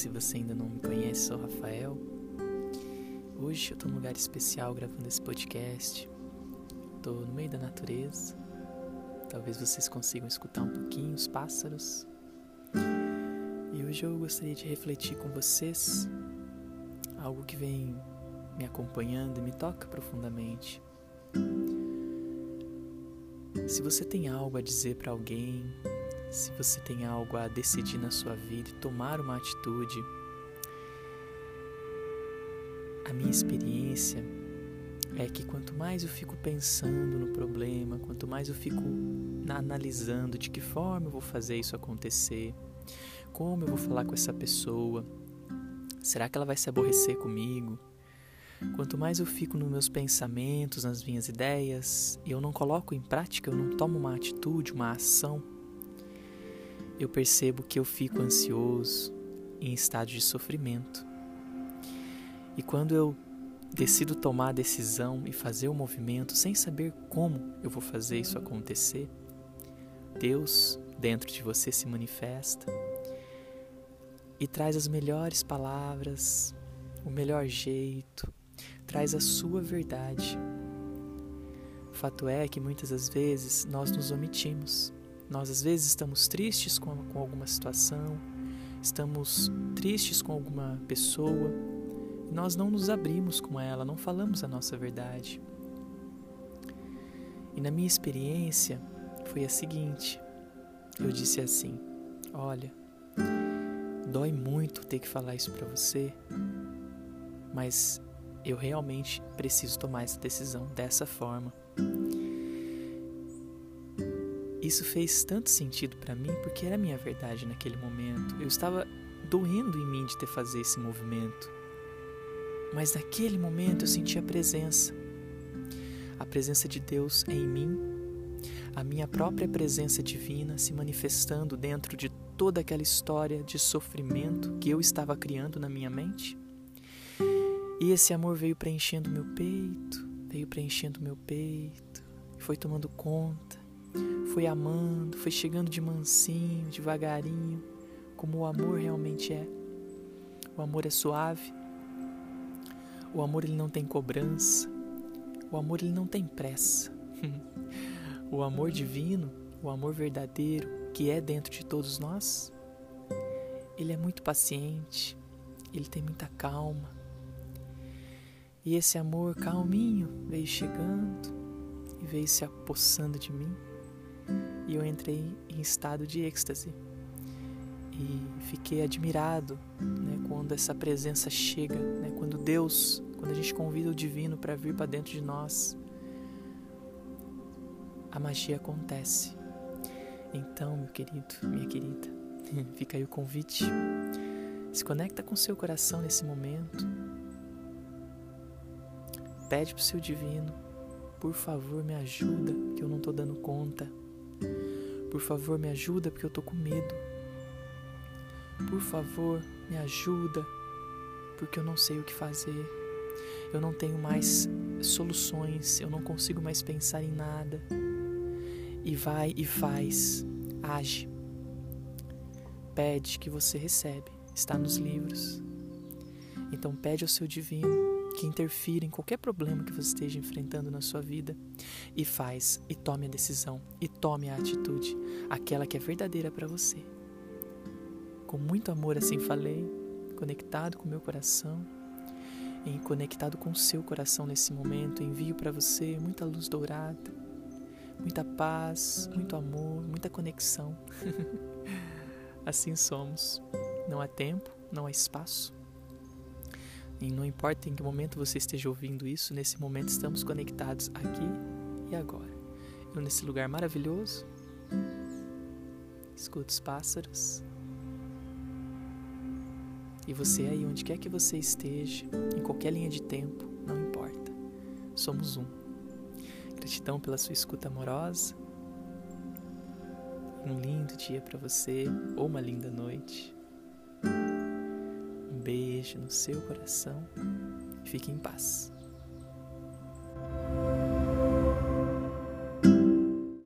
se você ainda não me conhece, sou Rafael. Hoje eu tô num lugar especial gravando esse podcast. Tô no meio da natureza. Talvez vocês consigam escutar um pouquinho os pássaros. E hoje eu gostaria de refletir com vocês algo que vem me acompanhando e me toca profundamente. Se você tem algo a dizer para alguém, se você tem algo a decidir na sua vida e tomar uma atitude, a minha experiência é que quanto mais eu fico pensando no problema, quanto mais eu fico analisando de que forma eu vou fazer isso acontecer, como eu vou falar com essa pessoa, será que ela vai se aborrecer comigo? Quanto mais eu fico nos meus pensamentos, nas minhas ideias, e eu não coloco em prática, eu não tomo uma atitude, uma ação, eu percebo que eu fico ansioso, em estado de sofrimento. E quando eu decido tomar a decisão e fazer o movimento sem saber como eu vou fazer isso acontecer, Deus dentro de você se manifesta e traz as melhores palavras, o melhor jeito, traz a sua verdade. O fato é que muitas das vezes nós nos omitimos. Nós às vezes estamos tristes com, com alguma situação, estamos tristes com alguma pessoa, e nós não nos abrimos com ela, não falamos a nossa verdade. E na minha experiência foi a seguinte: eu disse assim, olha, dói muito ter que falar isso para você, mas eu realmente preciso tomar essa decisão dessa forma. Isso fez tanto sentido para mim porque era a minha verdade naquele momento. Eu estava doendo em mim de ter fazer esse movimento. Mas naquele momento eu senti a presença. A presença de Deus em mim, a minha própria presença divina se manifestando dentro de toda aquela história de sofrimento que eu estava criando na minha mente. E esse amor veio preenchendo meu peito, veio preenchendo meu peito, foi tomando conta, foi amando, foi chegando de mansinho, devagarinho, como o amor realmente é. O amor é suave. O amor ele não tem cobrança. O amor ele não tem pressa. o amor divino, o amor verdadeiro que é dentro de todos nós, ele é muito paciente, ele tem muita calma, e esse amor calminho veio chegando e veio se apossando de mim. E eu entrei em estado de êxtase. E fiquei admirado né, quando essa presença chega, né, quando Deus, quando a gente convida o divino para vir para dentro de nós, a magia acontece. Então, meu querido, minha querida, fica aí o convite. Se conecta com seu coração nesse momento Pede pro seu divino, por favor, me ajuda, que eu não tô dando conta. Por favor, me ajuda porque eu tô com medo. Por favor, me ajuda, porque eu não sei o que fazer. Eu não tenho mais soluções, eu não consigo mais pensar em nada. E vai e faz, age. Pede que você recebe, está nos livros. Então pede ao seu divino que interfira em qualquer problema que você esteja enfrentando na sua vida e faz e tome a decisão e tome a atitude, aquela que é verdadeira para você. Com muito amor assim falei, conectado com meu coração e conectado com o seu coração nesse momento, envio para você muita luz dourada, muita paz, muito amor, muita conexão. assim somos. Não há tempo, não há espaço e não importa em que momento você esteja ouvindo isso, nesse momento estamos conectados aqui e agora. Eu nesse lugar maravilhoso, escuto os pássaros. E você aí, onde quer que você esteja, em qualquer linha de tempo, não importa. Somos um. Gratidão pela sua escuta amorosa. Um lindo dia para você ou uma linda noite beijo no seu coração e fique em paz.